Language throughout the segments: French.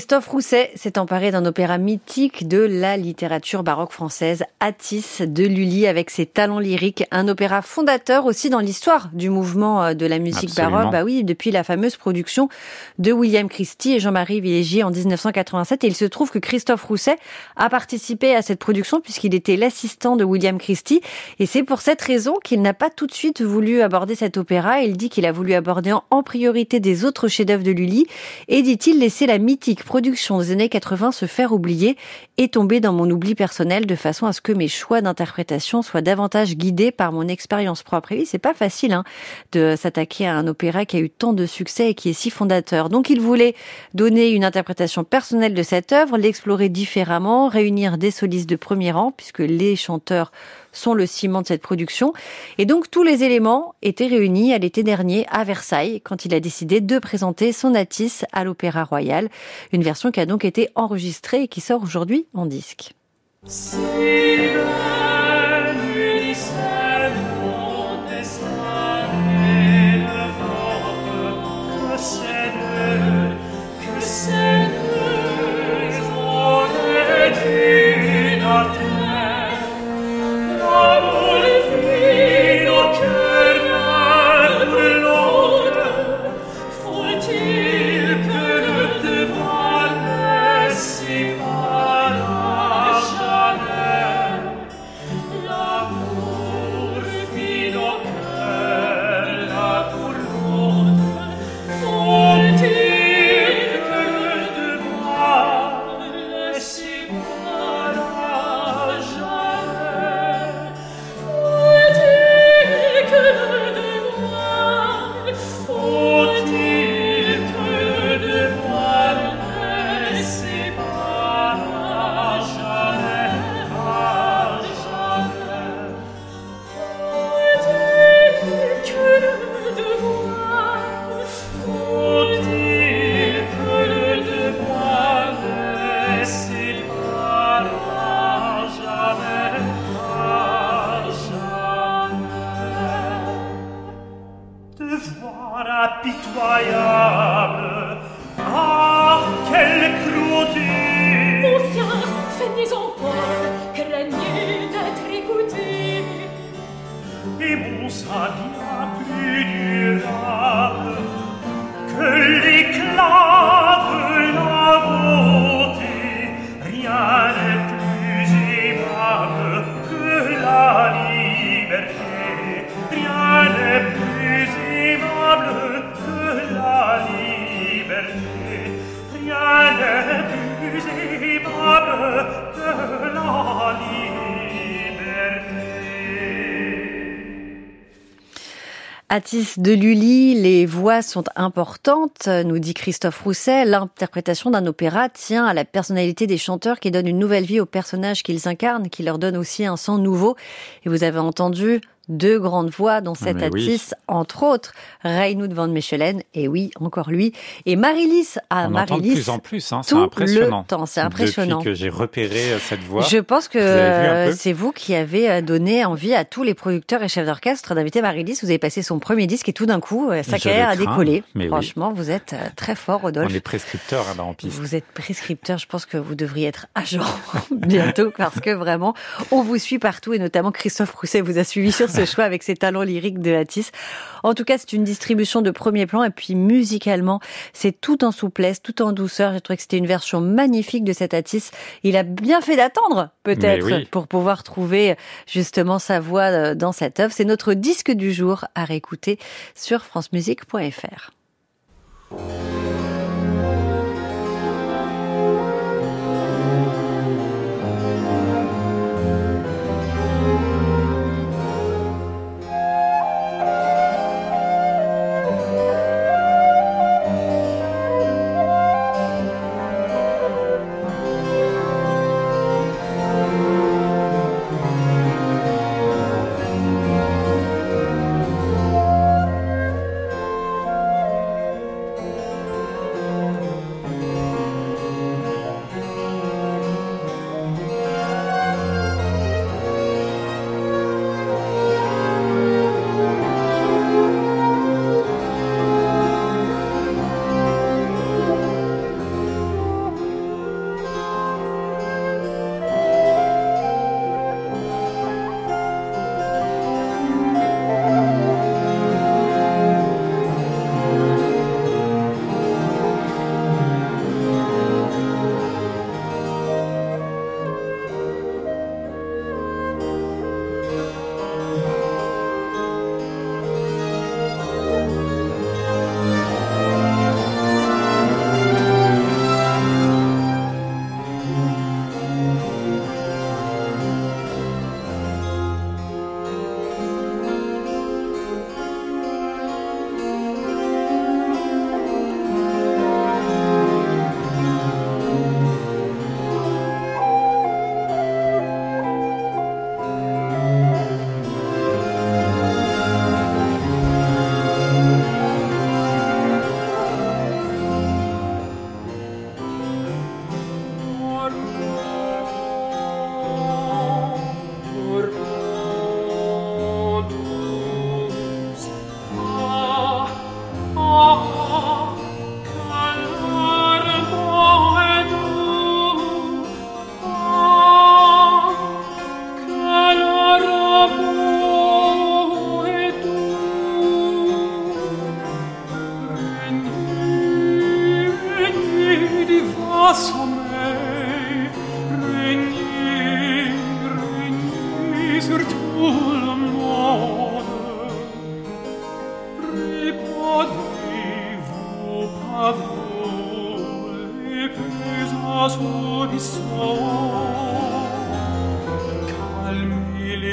Christophe Rousset s'est emparé d'un opéra mythique de la littérature baroque française, Atis de Lully, avec ses talents lyriques, un opéra fondateur aussi dans l'histoire du mouvement euh, de la musique baroque, bah oui, depuis la fameuse production de William Christie et Jean-Marie Villégier en 1987. Et il se trouve que Christophe Rousset a participé à cette production puisqu'il était l'assistant de William Christie. Et c'est pour cette raison qu'il n'a pas tout de suite voulu aborder cet opéra. Il dit qu'il a voulu aborder en priorité des autres chefs-d'œuvre de Lully et dit-il laisser la mythique production des années 80 se faire oublier et tomber dans mon oubli personnel de façon à ce que mes choix d'interprétation soient davantage guidés par mon expérience propre. Et oui, c'est pas facile hein, de s'attaquer à un opéra qui a eu tant de succès et qui est si fondateur. Donc il voulait donner une interprétation personnelle de cette œuvre, l'explorer différemment, réunir des solistes de premier rang, puisque les chanteurs sont le ciment de cette production. Et donc tous les éléments étaient réunis à l'été dernier à Versailles quand il a décidé de présenter son Atis à l'Opéra Royal, une version qui a donc été enregistrée et qui sort aujourd'hui en disque. Et bon, ça vient plus dur Atis de Lully, les voix sont importantes, nous dit Christophe Rousset. L'interprétation d'un opéra tient à la personnalité des chanteurs qui donnent une nouvelle vie aux personnages qu'ils incarnent, qui leur donnent aussi un sang nouveau. Et vous avez entendu deux grandes voix dans cette Atis, entre autres Reynoud van Mechelen, et oui, encore lui, et Marilis. Ah, On Marilis, de plus en plus, hein, c'est impressionnant. c'est impressionnant. Depuis que j'ai repéré euh, cette voix. Je pense que c'est vous qui avez euh, donné envie à tous les producteurs et chefs d'orchestre d'inviter Marilis. Vous avez passé son premier disque et tout d'un coup, euh, sa carrière a décollé. Franchement, vous êtes très fort, Rodolphe. On est prescripteur hein, en piste. Vous êtes prescripteur. Je pense que vous devriez être agent bientôt parce que vraiment, on vous suit partout et notamment Christophe Rousset vous a suivi sur ce choix avec ses talents lyriques de Hattis. En tout cas, c'est une distribution de premier plan et puis musicalement, c'est tout en souplesse, tout en douceur. J'ai trouvé que c'était une version magnifique de cet Hattis. Il a bien fait d'attendre, peut-être, pour pouvoir trouver justement sa voix euh, dans cette œuvre. C'est notre disque du jour à réécouter sur francemusique.fr.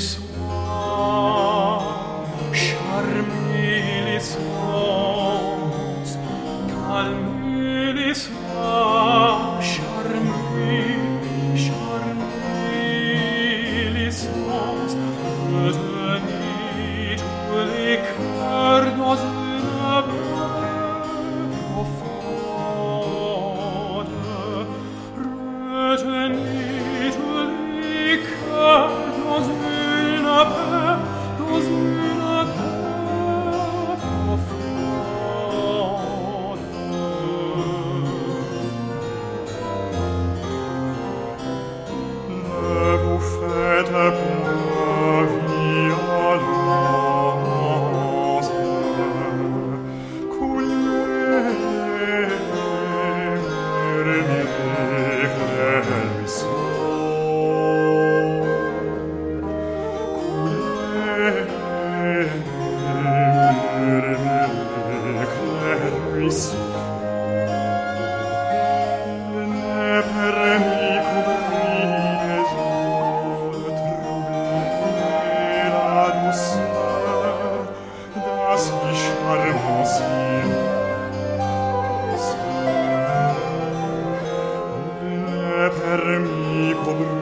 this per mi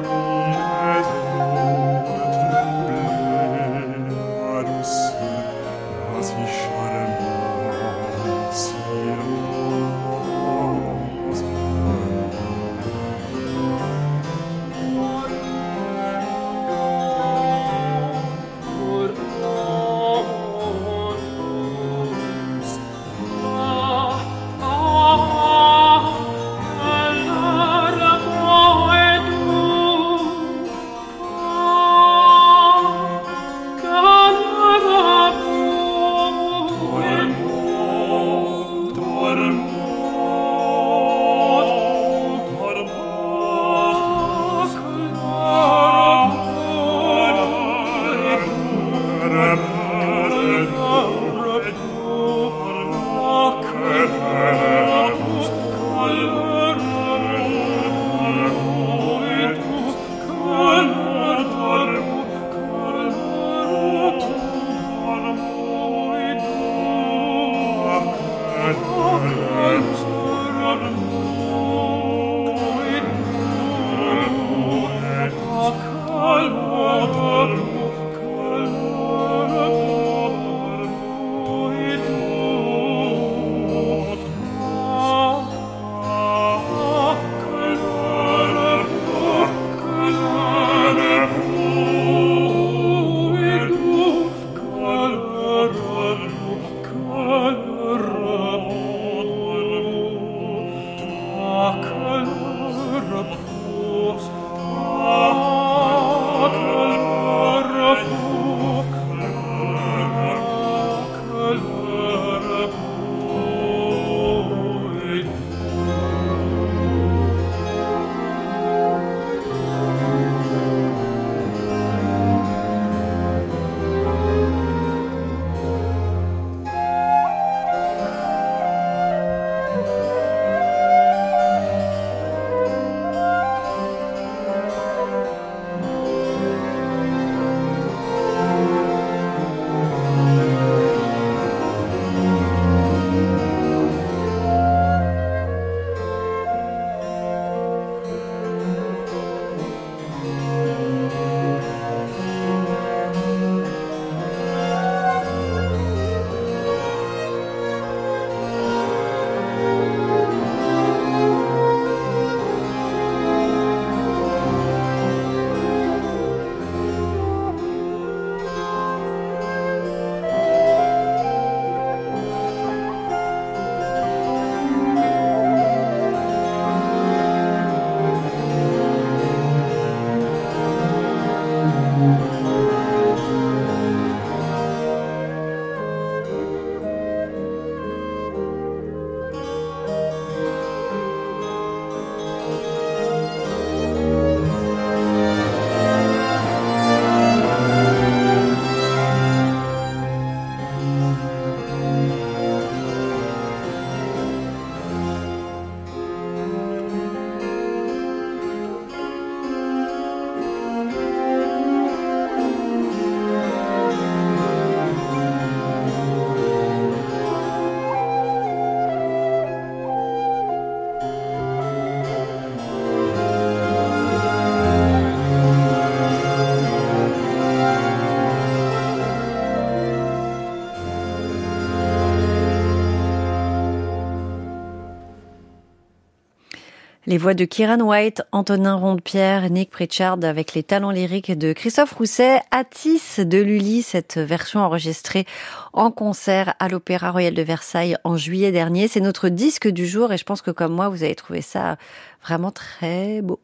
Les voix de Kieran White, Antonin Ronde-Pierre, Nick Pritchard avec les talents lyriques de Christophe Rousset, Atis de Lully, cette version enregistrée en concert à l'Opéra Royal de Versailles en juillet dernier. C'est notre disque du jour et je pense que comme moi, vous avez trouvé ça vraiment très beau.